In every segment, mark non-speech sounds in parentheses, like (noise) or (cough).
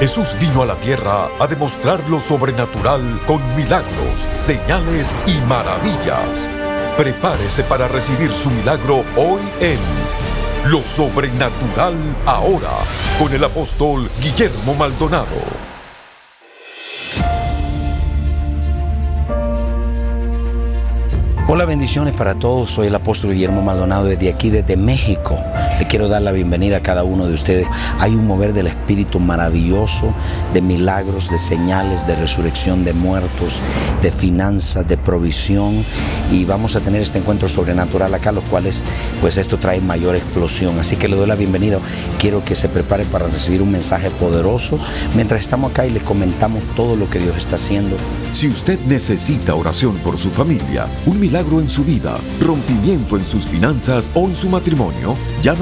Jesús vino a la tierra a demostrar lo sobrenatural con milagros, señales y maravillas. Prepárese para recibir su milagro hoy en Lo Sobrenatural Ahora con el apóstol Guillermo Maldonado. Hola, bendiciones para todos. Soy el apóstol Guillermo Maldonado desde aquí, desde México. Le quiero dar la bienvenida a cada uno de ustedes. Hay un mover del Espíritu maravilloso, de milagros, de señales, de resurrección de muertos, de finanzas, de provisión. Y vamos a tener este encuentro sobrenatural acá, los cuales, pues esto trae mayor explosión. Así que le doy la bienvenida. Quiero que se prepare para recibir un mensaje poderoso mientras estamos acá y le comentamos todo lo que Dios está haciendo. Si usted necesita oración por su familia, un milagro en su vida, rompimiento en sus finanzas o en su matrimonio,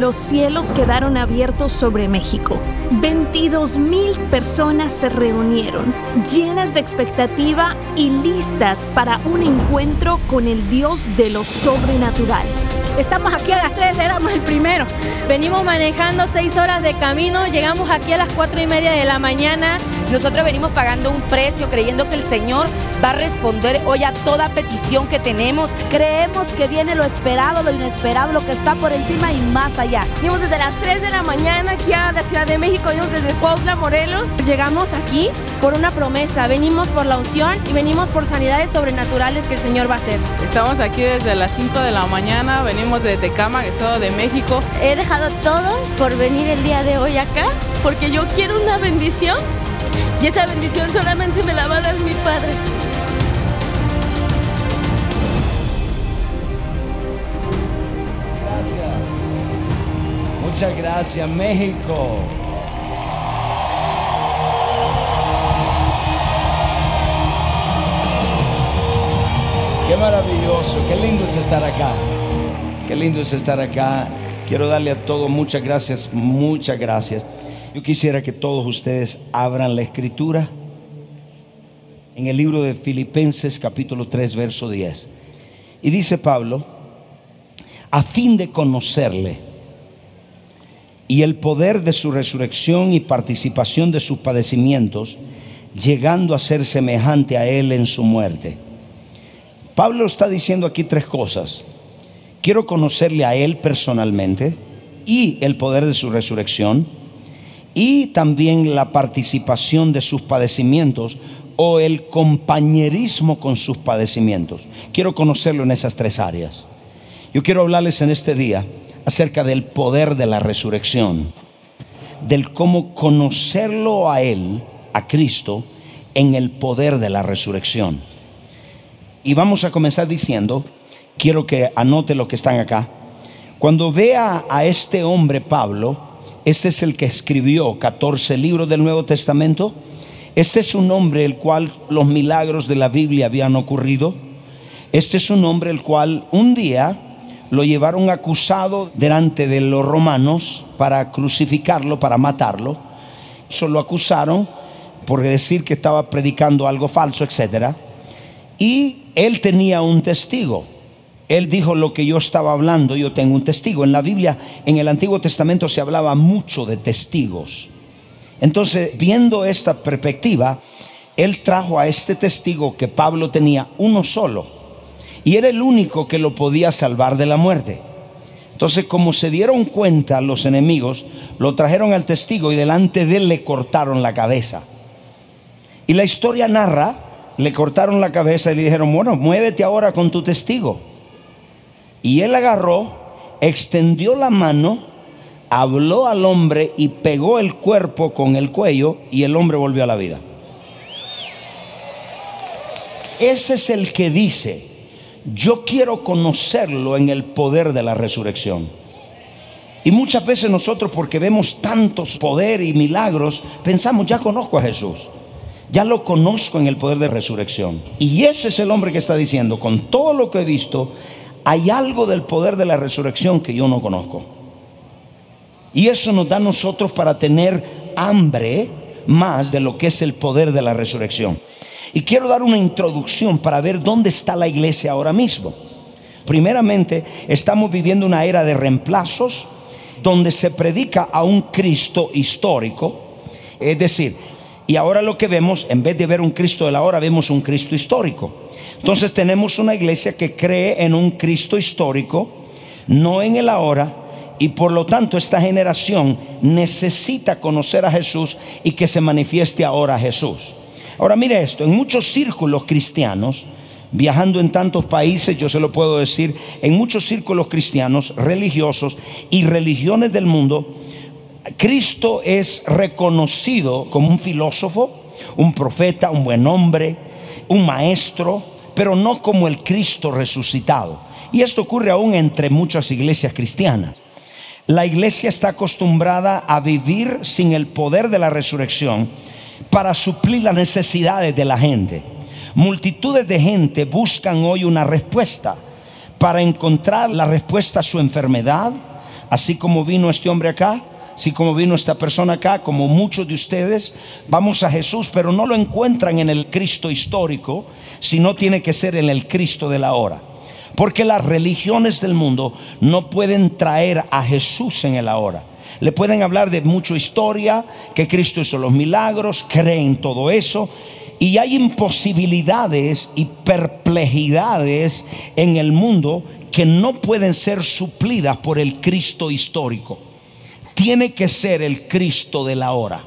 Los cielos quedaron abiertos sobre México. 22 mil personas se reunieron, llenas de expectativa y listas para un encuentro con el Dios de lo sobrenatural. Estamos aquí a las 3, éramos el primero. Venimos manejando 6 horas de camino, llegamos aquí a las 4 y media de la mañana. Nosotros venimos pagando un precio, creyendo que el Señor va a responder hoy a toda petición que tenemos. Creemos que viene lo esperado, lo inesperado, lo que está por encima y más allá. Venimos desde las 3 de la mañana aquí a la Ciudad de México, venimos desde Cuautla, Morelos. Llegamos aquí por una promesa, venimos por la unción y venimos por sanidades sobrenaturales que el Señor va a hacer. Estamos aquí desde las 5 de la mañana, venimos de Tecama, Estado de México. He dejado todo por venir el día de hoy acá porque yo quiero una bendición y esa bendición solamente me la va a dar mi Padre. Gracias. Muchas gracias, México. Qué maravilloso, qué lindo es estar acá. Qué lindo es estar acá. Quiero darle a todos muchas gracias, muchas gracias. Yo quisiera que todos ustedes abran la escritura en el libro de Filipenses capítulo 3, verso 10. Y dice Pablo, a fin de conocerle y el poder de su resurrección y participación de sus padecimientos, llegando a ser semejante a él en su muerte Pablo está diciendo aquí tres cosas. Quiero conocerle a Él personalmente y el poder de su resurrección y también la participación de sus padecimientos o el compañerismo con sus padecimientos. Quiero conocerlo en esas tres áreas. Yo quiero hablarles en este día acerca del poder de la resurrección, del cómo conocerlo a Él, a Cristo, en el poder de la resurrección. Y vamos a comenzar diciendo, quiero que anote lo que están acá. Cuando vea a este hombre Pablo, este es el que escribió 14 libros del Nuevo Testamento. Este es un hombre el cual los milagros de la Biblia habían ocurrido. Este es un hombre el cual un día lo llevaron acusado delante de los romanos para crucificarlo, para matarlo. Solo acusaron por decir que estaba predicando algo falso, etcétera. Y él tenía un testigo. Él dijo lo que yo estaba hablando, yo tengo un testigo. En la Biblia, en el Antiguo Testamento se hablaba mucho de testigos. Entonces, viendo esta perspectiva, él trajo a este testigo que Pablo tenía uno solo. Y era el único que lo podía salvar de la muerte. Entonces, como se dieron cuenta los enemigos, lo trajeron al testigo y delante de él le cortaron la cabeza. Y la historia narra le cortaron la cabeza y le dijeron, bueno, muévete ahora con tu testigo. Y él agarró, extendió la mano, habló al hombre y pegó el cuerpo con el cuello y el hombre volvió a la vida. Ese es el que dice, yo quiero conocerlo en el poder de la resurrección. Y muchas veces nosotros porque vemos tantos poder y milagros, pensamos, ya conozco a Jesús. Ya lo conozco en el poder de resurrección. Y ese es el hombre que está diciendo, con todo lo que he visto, hay algo del poder de la resurrección que yo no conozco. Y eso nos da a nosotros para tener hambre más de lo que es el poder de la resurrección. Y quiero dar una introducción para ver dónde está la iglesia ahora mismo. Primeramente, estamos viviendo una era de reemplazos donde se predica a un Cristo histórico. Es decir, y ahora lo que vemos, en vez de ver un Cristo de la vemos un Cristo histórico. Entonces tenemos una iglesia que cree en un Cristo histórico, no en el ahora, y por lo tanto esta generación necesita conocer a Jesús y que se manifieste ahora Jesús. Ahora mire esto, en muchos círculos cristianos, viajando en tantos países, yo se lo puedo decir, en muchos círculos cristianos, religiosos y religiones del mundo, Cristo es reconocido como un filósofo, un profeta, un buen hombre, un maestro, pero no como el Cristo resucitado. Y esto ocurre aún entre muchas iglesias cristianas. La iglesia está acostumbrada a vivir sin el poder de la resurrección para suplir las necesidades de la gente. Multitudes de gente buscan hoy una respuesta para encontrar la respuesta a su enfermedad, así como vino este hombre acá, así como vino esta persona acá, como muchos de ustedes, vamos a Jesús, pero no lo encuentran en el Cristo histórico, sino tiene que ser en el Cristo de la hora. Porque las religiones del mundo no pueden traer a Jesús en el ahora. Le pueden hablar de mucha historia, que Cristo hizo los milagros, creen todo eso, y hay imposibilidades y perplejidades en el mundo que no pueden ser suplidas por el Cristo histórico. Tiene que ser el Cristo de la hora.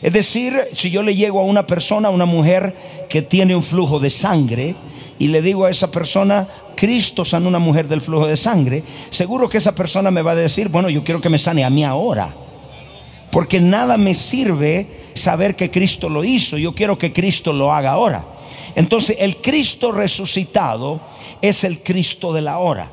Es decir, si yo le llego a una persona, a una mujer que tiene un flujo de sangre, y le digo a esa persona, Cristo sana una mujer del flujo de sangre, seguro que esa persona me va a decir, bueno, yo quiero que me sane a mí ahora. Porque nada me sirve saber que Cristo lo hizo, yo quiero que Cristo lo haga ahora. Entonces el Cristo resucitado es el Cristo de la hora.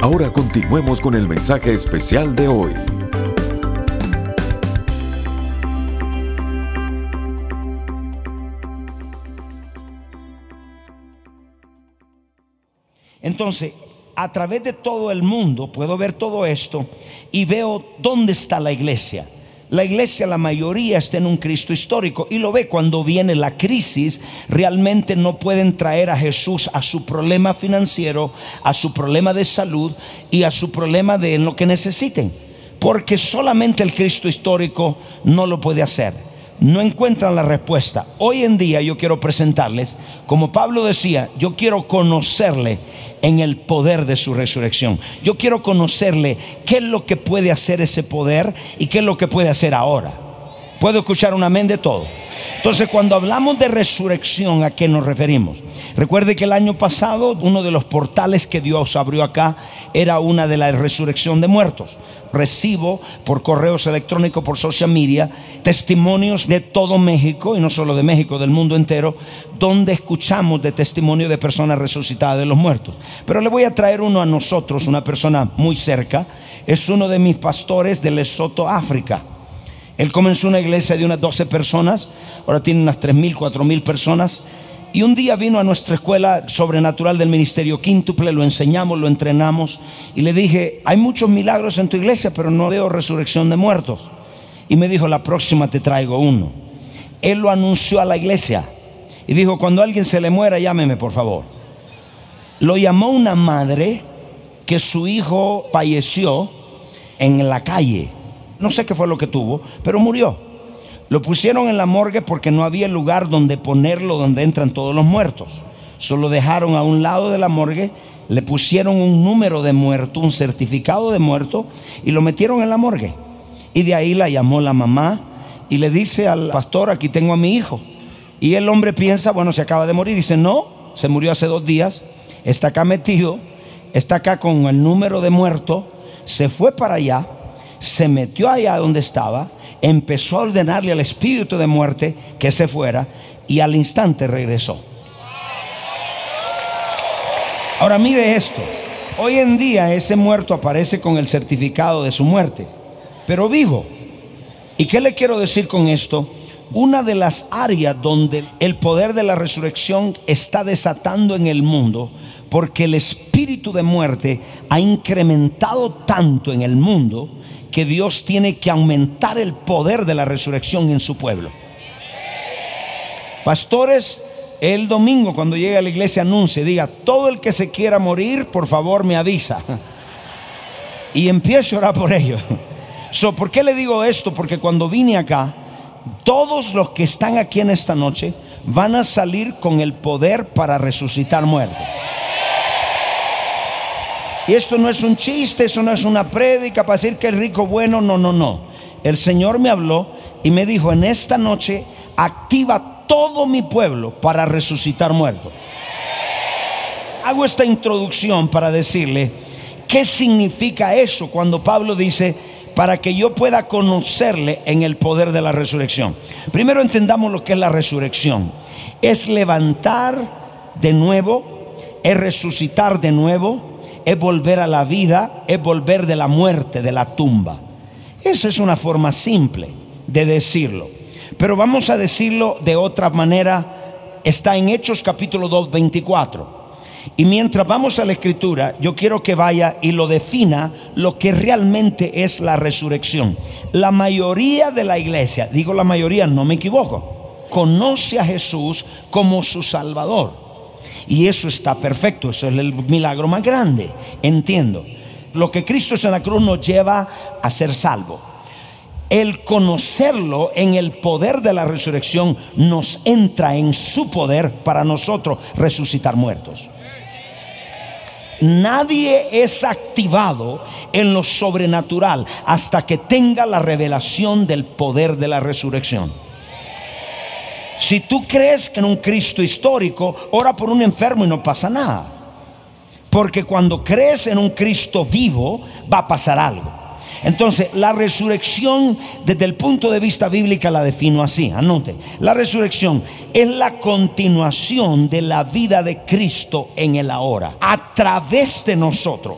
Ahora continuemos con el mensaje especial de hoy. Entonces, a través de todo el mundo puedo ver todo esto y veo dónde está la iglesia. La iglesia, la mayoría está en un Cristo histórico y lo ve cuando viene la crisis, realmente no pueden traer a Jesús a su problema financiero, a su problema de salud y a su problema de lo que necesiten, porque solamente el Cristo histórico no lo puede hacer. No encuentran la respuesta. Hoy en día yo quiero presentarles, como Pablo decía, yo quiero conocerle en el poder de su resurrección. Yo quiero conocerle qué es lo que puede hacer ese poder y qué es lo que puede hacer ahora. ¿Puedo escuchar un amén de todo? Entonces, cuando hablamos de resurrección, ¿a qué nos referimos? Recuerde que el año pasado uno de los portales que Dios abrió acá era una de la resurrección de muertos. Recibo por correos electrónicos, por social media, testimonios de todo México, y no solo de México, del mundo entero, donde escuchamos de testimonio de personas resucitadas de los muertos. Pero le voy a traer uno a nosotros, una persona muy cerca. Es uno de mis pastores de Lesoto, África. Él comenzó una iglesia de unas 12 personas, ahora tiene unas 3.000, 4.000 personas. Y un día vino a nuestra escuela sobrenatural del ministerio quíntuple, lo enseñamos, lo entrenamos. Y le dije, hay muchos milagros en tu iglesia, pero no veo resurrección de muertos. Y me dijo, la próxima te traigo uno. Él lo anunció a la iglesia. Y dijo, cuando alguien se le muera, llámeme por favor. Lo llamó una madre que su hijo falleció en la calle no sé qué fue lo que tuvo, pero murió. Lo pusieron en la morgue porque no había lugar donde ponerlo, donde entran todos los muertos. Solo dejaron a un lado de la morgue, le pusieron un número de muerto, un certificado de muerto y lo metieron en la morgue. Y de ahí la llamó la mamá y le dice al pastor, aquí tengo a mi hijo. Y el hombre piensa, bueno, se acaba de morir. Dice, no, se murió hace dos días, está acá metido, está acá con el número de muerto, se fue para allá, se metió allá donde estaba, empezó a ordenarle al espíritu de muerte que se fuera y al instante regresó. Ahora mire esto, hoy en día ese muerto aparece con el certificado de su muerte, pero vivo. ¿Y qué le quiero decir con esto? Una de las áreas donde el poder de la resurrección está desatando en el mundo, porque el espíritu de muerte ha incrementado tanto en el mundo que Dios tiene que aumentar el poder de la resurrección en su pueblo. Pastores, el domingo cuando llegue a la iglesia anuncie, diga, todo el que se quiera morir, por favor me avisa. (laughs) Y empiece a orar por ellos. (laughs) ¿Por qué le digo esto? Porque cuando vine acá, todos los que están aquí en esta noche van a salir con el poder para resucitar muertos. Y esto no es un chiste, eso no es una prédica para decir que el rico bueno, no, no, no. El Señor me habló y me dijo, en esta noche activa todo mi pueblo para resucitar muertos. Hago esta introducción para decirle qué significa eso cuando Pablo dice, para que yo pueda conocerle en el poder de la resurrección. Primero entendamos lo que es la resurrección. Es levantar de nuevo, es resucitar de nuevo, es volver a la vida, es volver de la muerte, de la tumba. Esa es una forma simple de decirlo. Pero vamos a decirlo de otra manera. Está en Hechos capítulo 2, 24. Y mientras vamos a la escritura, yo quiero que vaya y lo defina lo que realmente es la resurrección. La mayoría de la iglesia, digo la mayoría, no me equivoco, conoce a Jesús como su Salvador. Y eso está perfecto, eso es el milagro más grande, entiendo. Lo que Cristo en la cruz nos lleva a ser salvo. El conocerlo en el poder de la resurrección nos entra en su poder para nosotros resucitar muertos. Nadie es activado en lo sobrenatural hasta que tenga la revelación del poder de la resurrección. Si tú crees que en un Cristo histórico, ora por un enfermo y no pasa nada. Porque cuando crees en un Cristo vivo, va a pasar algo. Entonces, la resurrección desde el punto de vista bíblico la defino así, anote. La resurrección es la continuación de la vida de Cristo en el ahora, a través de nosotros.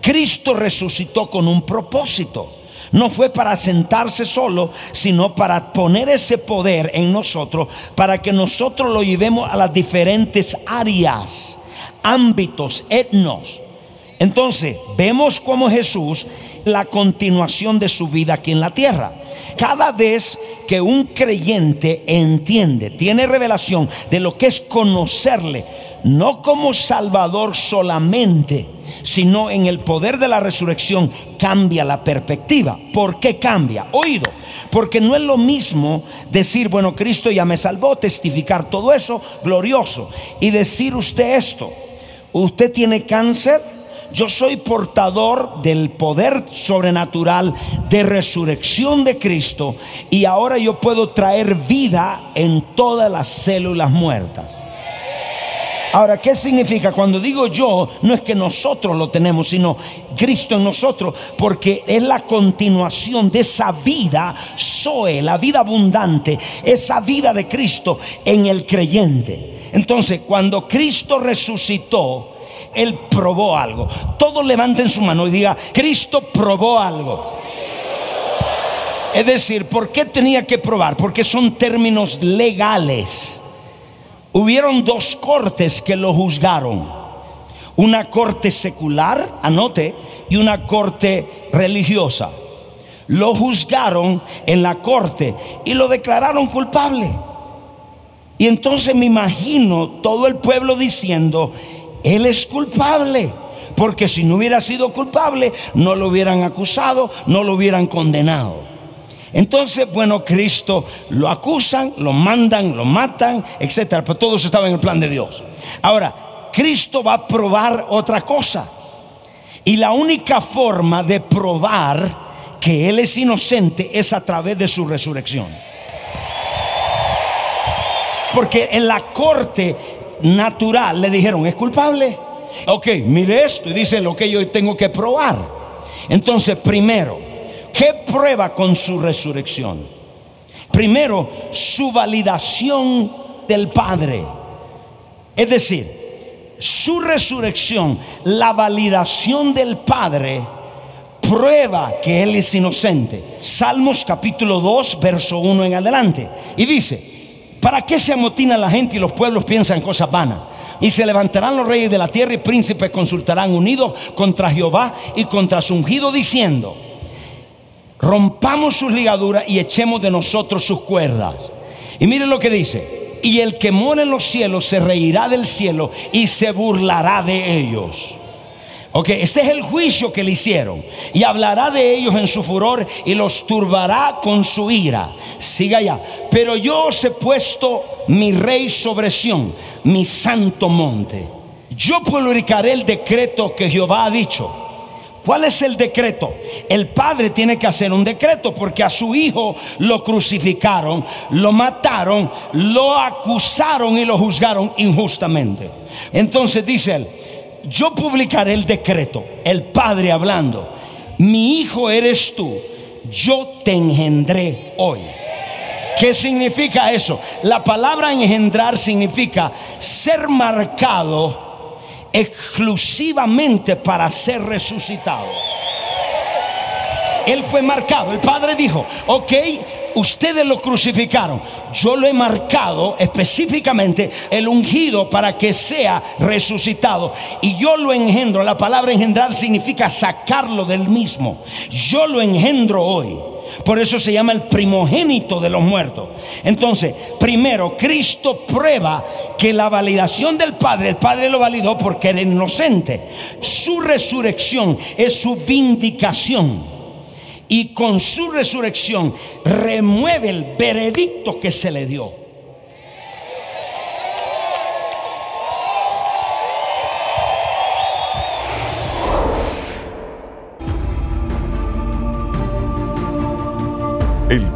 Cristo resucitó con un propósito. No fue para sentarse solo, sino para poner ese poder en nosotros, para que nosotros lo llevemos a las diferentes áreas, ámbitos, etnos. Entonces, vemos como Jesús la continuación de su vida aquí en la tierra. Cada vez que un creyente entiende, tiene revelación de lo que es conocerle, no como Salvador solamente, sino en el poder de la resurrección, cambia la perspectiva. ¿Por qué cambia? Oído. Porque no es lo mismo decir, bueno, Cristo ya me salvó, testificar todo eso, glorioso. Y decir usted esto, usted tiene cáncer, yo soy portador del poder sobrenatural de resurrección de Cristo y ahora yo puedo traer vida en todas las células muertas. Ahora, ¿qué significa? Cuando digo yo, no es que nosotros lo tenemos, sino Cristo en nosotros, porque es la continuación de esa vida, Zoe, la vida abundante, esa vida de Cristo en el creyente. Entonces, cuando Cristo resucitó, él probó algo. Todos levanten su mano y diga, Cristo probó algo. Es decir, ¿por qué tenía que probar? Porque son términos legales. Hubieron dos cortes que lo juzgaron. Una corte secular, anote, y una corte religiosa. Lo juzgaron en la corte y lo declararon culpable. Y entonces me imagino todo el pueblo diciendo, él es culpable. Porque si no hubiera sido culpable, no lo hubieran acusado, no lo hubieran condenado. Entonces, bueno, Cristo lo acusan, lo mandan, lo matan, etcétera, pero todo eso estaba en el plan de Dios. Ahora, Cristo va a probar otra cosa. Y la única forma de probar que Él es inocente es a través de su resurrección. Porque en la corte natural le dijeron, es culpable. Ok, mire esto y dice lo que yo tengo que probar. Entonces, primero, ¿qué prueba con su resurrección? Primero, su validación del Padre. Es decir, su resurrección, la validación del Padre, prueba que Él es inocente. Salmos capítulo 2, verso 1 en adelante. Y dice, ¿para qué se amotina la gente y los pueblos piensan cosas vanas? Y se levantarán los reyes de la tierra y príncipes consultarán unidos contra Jehová y contra su ungido diciendo, rompamos sus ligaduras y echemos de nosotros sus cuerdas. Y miren lo que dice, y el que mora en los cielos se reirá del cielo y se burlará de ellos. Ok, este es el juicio que le hicieron. Y hablará de ellos en su furor y los turbará con su ira. Siga ya. Pero yo os he puesto mi rey sobre Sión, mi santo monte. Yo publicaré el decreto que Jehová ha dicho. ¿Cuál es el decreto? El padre tiene que hacer un decreto porque a su hijo lo crucificaron, lo mataron, lo acusaron y lo juzgaron injustamente. Entonces dice él, yo publicaré el decreto, el Padre hablando, mi hijo eres tú, yo te engendré hoy. ¿Qué significa eso? La palabra engendrar significa ser marcado exclusivamente para ser resucitado. Él fue marcado. El Padre dijo, ok, ustedes lo crucificaron. Yo lo he marcado específicamente el ungido para que sea resucitado. Y yo lo engendro. La palabra engendrar significa sacarlo del mismo. Yo lo engendro hoy. Por eso se llama el primogénito de los muertos. Entonces, primero, Cristo prueba que la validación del Padre, el Padre lo validó porque era inocente. Su resurrección es su vindicación y con su resurrección remueve el veredicto que se le dio. El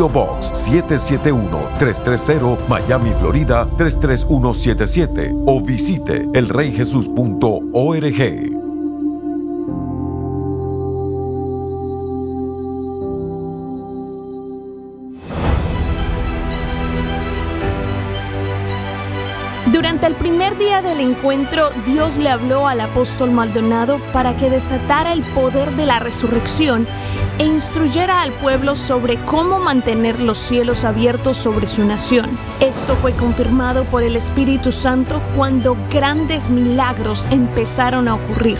Box 771-330 Miami, Florida 33177 o visite elreyjesus.org. Dios le habló al apóstol Maldonado para que desatara el poder de la resurrección e instruyera al pueblo sobre cómo mantener los cielos abiertos sobre su nación. Esto fue confirmado por el Espíritu Santo cuando grandes milagros empezaron a ocurrir.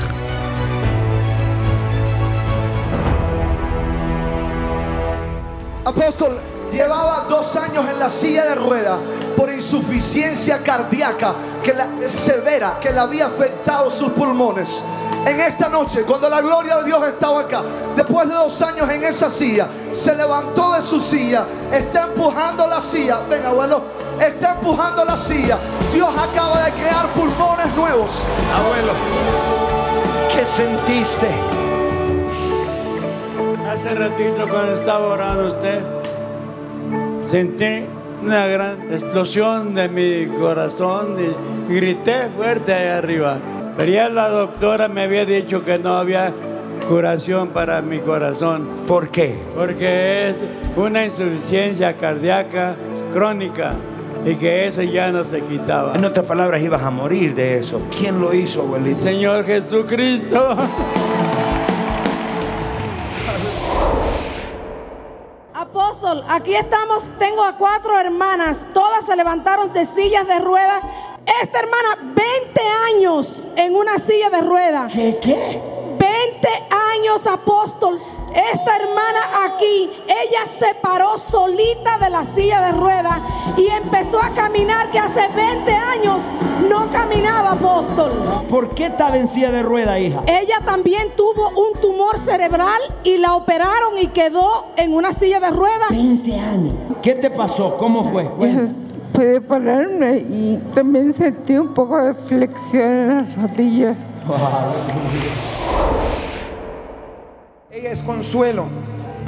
Apóstol, llevaba dos años en la silla de rueda por insuficiencia cardíaca que la, severa que le había afectado sus pulmones. En esta noche, cuando la gloria de Dios estaba acá, después de dos años en esa silla, se levantó de su silla, está empujando la silla. Venga, abuelo, está empujando la silla. Dios acaba de crear pulmones nuevos. Abuelo, ¿qué sentiste? Hace ratito cuando estaba orando usted sentí una gran explosión de mi corazón y grité fuerte ahí arriba. Pero ya la doctora me había dicho que no había curación para mi corazón. ¿Por qué? Porque es una insuficiencia cardíaca crónica y que eso ya no se quitaba. En otras palabras, ibas a morir de eso. ¿Quién lo hizo, abuelito? Señor Jesucristo. (laughs) Apóstol, aquí estamos, tengo a cuatro hermanas, todas se levantaron de sillas de ruedas. Esta hermana, 20 años en una silla de ruedas. ¿Qué? ¿Qué? 20 años, apóstol. Esta hermana aquí, ella se paró solita de la silla de ruedas y empezó a caminar que hace 20 años no caminaba, apóstol. ¿Por qué estaba en silla de rueda, hija? Ella también tuvo un tumor cerebral y la operaron y quedó en una silla de ruedas. 20 años. ¿Qué te pasó? ¿Cómo fue? Pude pararme y también sentí un poco de flexión en las rodillas. Ella es consuelo.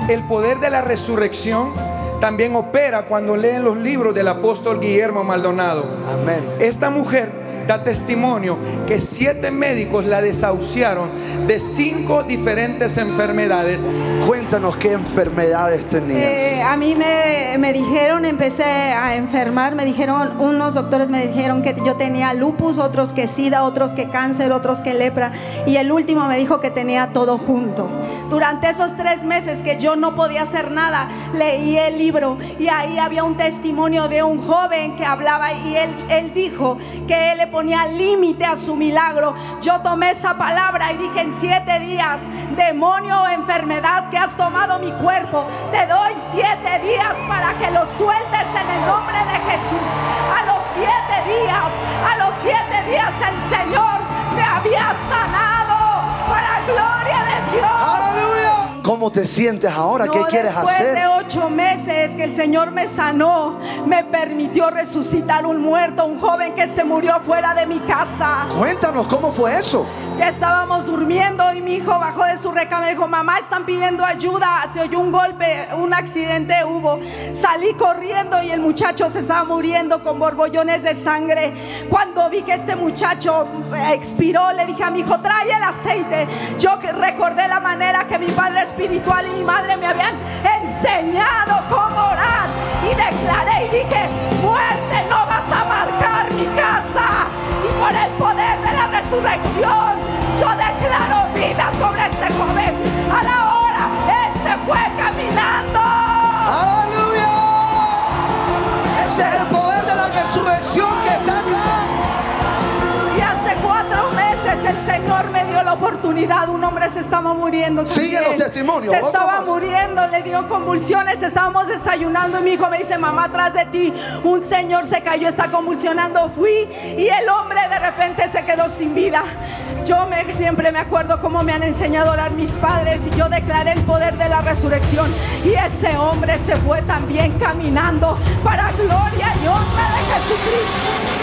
El poder de la resurrección también opera cuando leen los libros del apóstol Guillermo Maldonado. Amén. Esta mujer da testimonio que siete médicos la desahuciaron de cinco diferentes enfermedades. Cuéntanos qué enfermedades tenías. Eh, a mí me, me dijeron, empecé a enfermar, me dijeron, unos doctores me dijeron que yo tenía lupus, otros que sida, otros que cáncer, otros que lepra, y el último me dijo que tenía todo junto. Durante esos tres meses que yo no podía hacer nada, leí el libro y ahí había un testimonio de un joven que hablaba y él, él dijo que él le ponía límite a su milagro. Yo tomé esa palabra y dije en siete días, demonio o enfermedad que has tomado mi cuerpo, te doy siete días para que lo sueltes en el nombre de Jesús. A los siete días, a los siete días el Señor me había sanado para gloria de Dios. ¿Cómo te sientes ahora? ¿Qué No, quieres después hacer? de ocho meses que el Señor me sanó, me permitió resucitar un muerto, un joven que se murió fuera de mi casa. Cuéntanos cómo fue eso. Ya estábamos durmiendo y mi hijo bajó de su recámara y dijo, mamá, están pidiendo ayuda. Se oyó un golpe, un accidente hubo. Salí corriendo y el muchacho se estaba muriendo con borbollones de sangre. Cuando vi que este muchacho eh, expiró, le dije a mi hijo, trae el aceite. Yo recordé la manera que mi padre espiritual y mi madre me habían enseñado cómo orar. Y declaré y dije, muerte, no vas a marcar mi casa. Por el poder de la resurrección, yo se estaba muriendo. Sigue los testimonios, Se otro estaba más. muriendo, le dio convulsiones. Estábamos desayunando y mi hijo me dice: Mamá, atrás de ti un señor se cayó, está convulsionando. Fui y el hombre de repente se quedó sin vida. Yo me, siempre me acuerdo cómo me han enseñado a orar mis padres y yo declaré el poder de la resurrección. Y ese hombre se fue también caminando para gloria y honra de Jesucristo.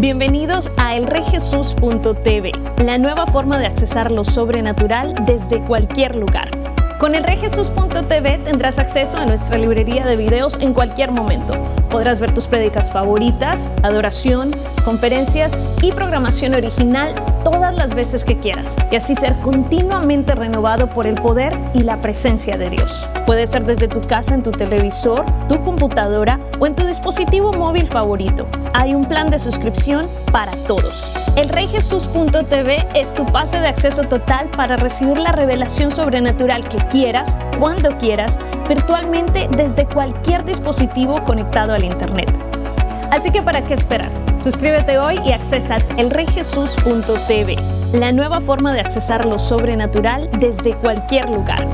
Bienvenidos a elrejesus.tv, la nueva forma de accesar lo sobrenatural desde cualquier lugar. Con elrejesus.tv tendrás acceso a nuestra librería de videos en cualquier momento. Podrás ver tus prédicas favoritas, adoración, conferencias y programación original todas las veces que quieras y así ser continuamente renovado por el poder y la presencia de Dios. Puede ser desde tu casa, en tu televisor, tu computadora o en tu dispositivo móvil favorito. Hay un plan de suscripción para todos. Elreyjesus.tv es tu pase de acceso total para recibir la revelación sobrenatural que quieras, cuando quieras, virtualmente desde cualquier dispositivo conectado al Internet. Así que ¿para qué esperar? Suscríbete hoy y accesa elreyjesus.tv, la nueva forma de accesar lo sobrenatural desde cualquier lugar.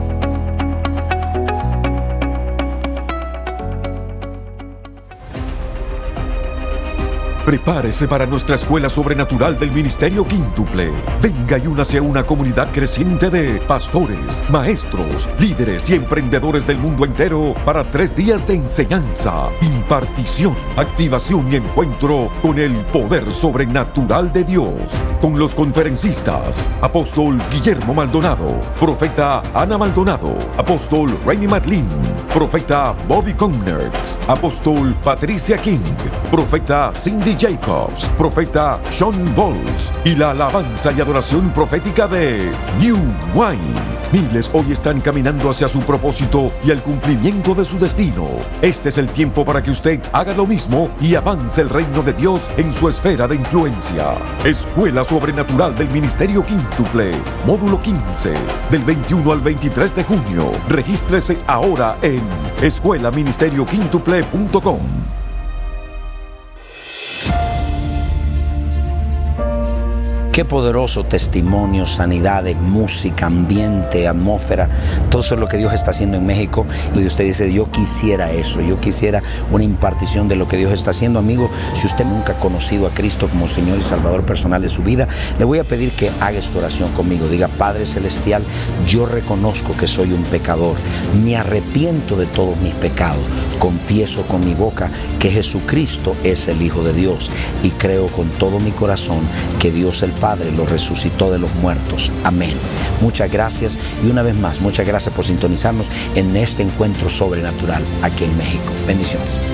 Prepárese para nuestra escuela sobrenatural del Ministerio Quíntuple. Venga y únase a una comunidad creciente de pastores, maestros, líderes y emprendedores del mundo entero para tres días de enseñanza, impartición, activación y encuentro con el poder sobrenatural de Dios. Con los conferencistas, apóstol Guillermo Maldonado, profeta Ana Maldonado, apóstol Rainy Madlin, profeta Bobby Connertz, apóstol Patricia King, profeta Cindy Jacobs, profeta Sean Bowles y la alabanza y adoración profética de New Wine. Miles hoy están caminando hacia su propósito y al cumplimiento de su destino. Este es el tiempo para que usted haga lo mismo y avance el reino de Dios en su esfera de influencia. Escuela Sobrenatural del Ministerio Quíntuple, módulo 15, del 21 al 23 de junio. Regístrese ahora en escuelaministerioquíntuple.com. Qué poderoso testimonio, sanidades, música, ambiente, atmósfera. Todo eso es lo que Dios está haciendo en México. Y usted dice, yo quisiera eso, yo quisiera una impartición de lo que Dios está haciendo. Amigo, si usted nunca ha conocido a Cristo como Señor y Salvador personal de su vida, le voy a pedir que haga esta oración conmigo. Diga, Padre Celestial, yo reconozco que soy un pecador. Me arrepiento de todos mis pecados. Confieso con mi boca que Jesucristo es el Hijo de Dios. Y creo con todo mi corazón que Dios el Padre lo resucitó de los muertos. Amén. Muchas gracias y una vez más, muchas gracias por sintonizarnos en este encuentro sobrenatural aquí en México. Bendiciones.